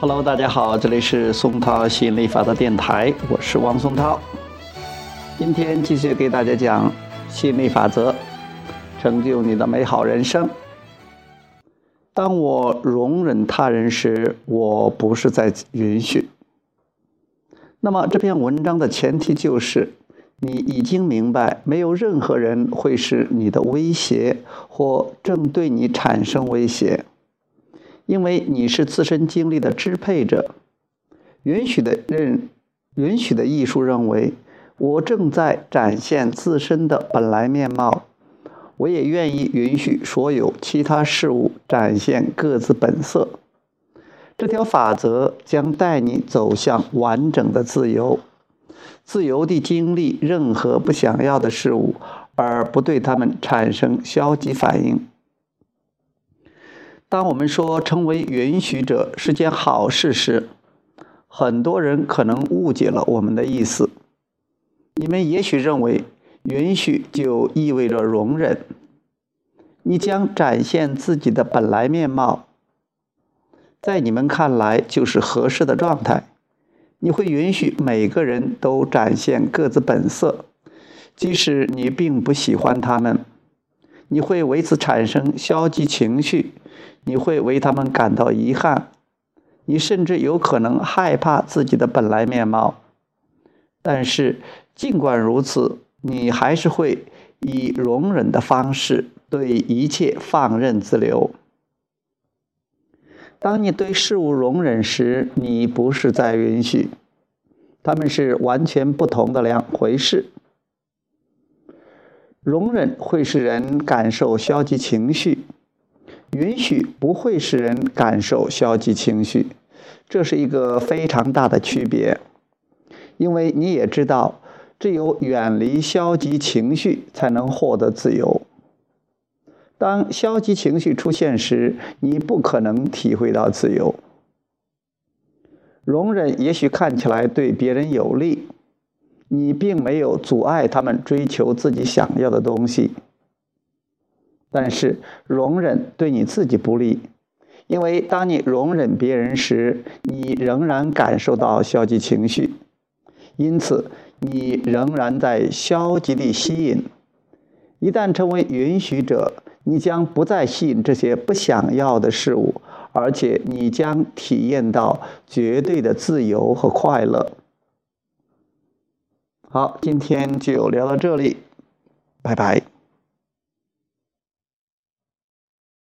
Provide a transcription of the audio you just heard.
Hello，大家好，这里是松涛吸引力法则电台，我是王松涛。今天继续给大家讲吸引力法则，成就你的美好人生。当我容忍他人时，我不是在允许。那么这篇文章的前提就是，你已经明白，没有任何人会是你的威胁，或正对你产生威胁。因为你是自身经历的支配者，允许的认，允许的艺术认为，我正在展现自身的本来面貌，我也愿意允许所有其他事物展现各自本色。这条法则将带你走向完整的自由，自由地经历任何不想要的事物，而不对他们产生消极反应。当我们说成为允许者是件好事时，很多人可能误解了我们的意思。你们也许认为允许就意味着容忍，你将展现自己的本来面貌，在你们看来就是合适的状态。你会允许每个人都展现各自本色，即使你并不喜欢他们。你会为此产生消极情绪。你会为他们感到遗憾，你甚至有可能害怕自己的本来面貌。但是，尽管如此，你还是会以容忍的方式对一切放任自流。当你对事物容忍时，你不是在允许，他们是完全不同的两回事。容忍会使人感受消极情绪。允许不会使人感受消极情绪，这是一个非常大的区别。因为你也知道，只有远离消极情绪，才能获得自由。当消极情绪出现时，你不可能体会到自由。容忍也许看起来对别人有利，你并没有阻碍他们追求自己想要的东西。但是容忍对你自己不利，因为当你容忍别人时，你仍然感受到消极情绪，因此你仍然在消极地吸引。一旦成为允许者，你将不再吸引这些不想要的事物，而且你将体验到绝对的自由和快乐。好，今天就聊到这里，拜拜。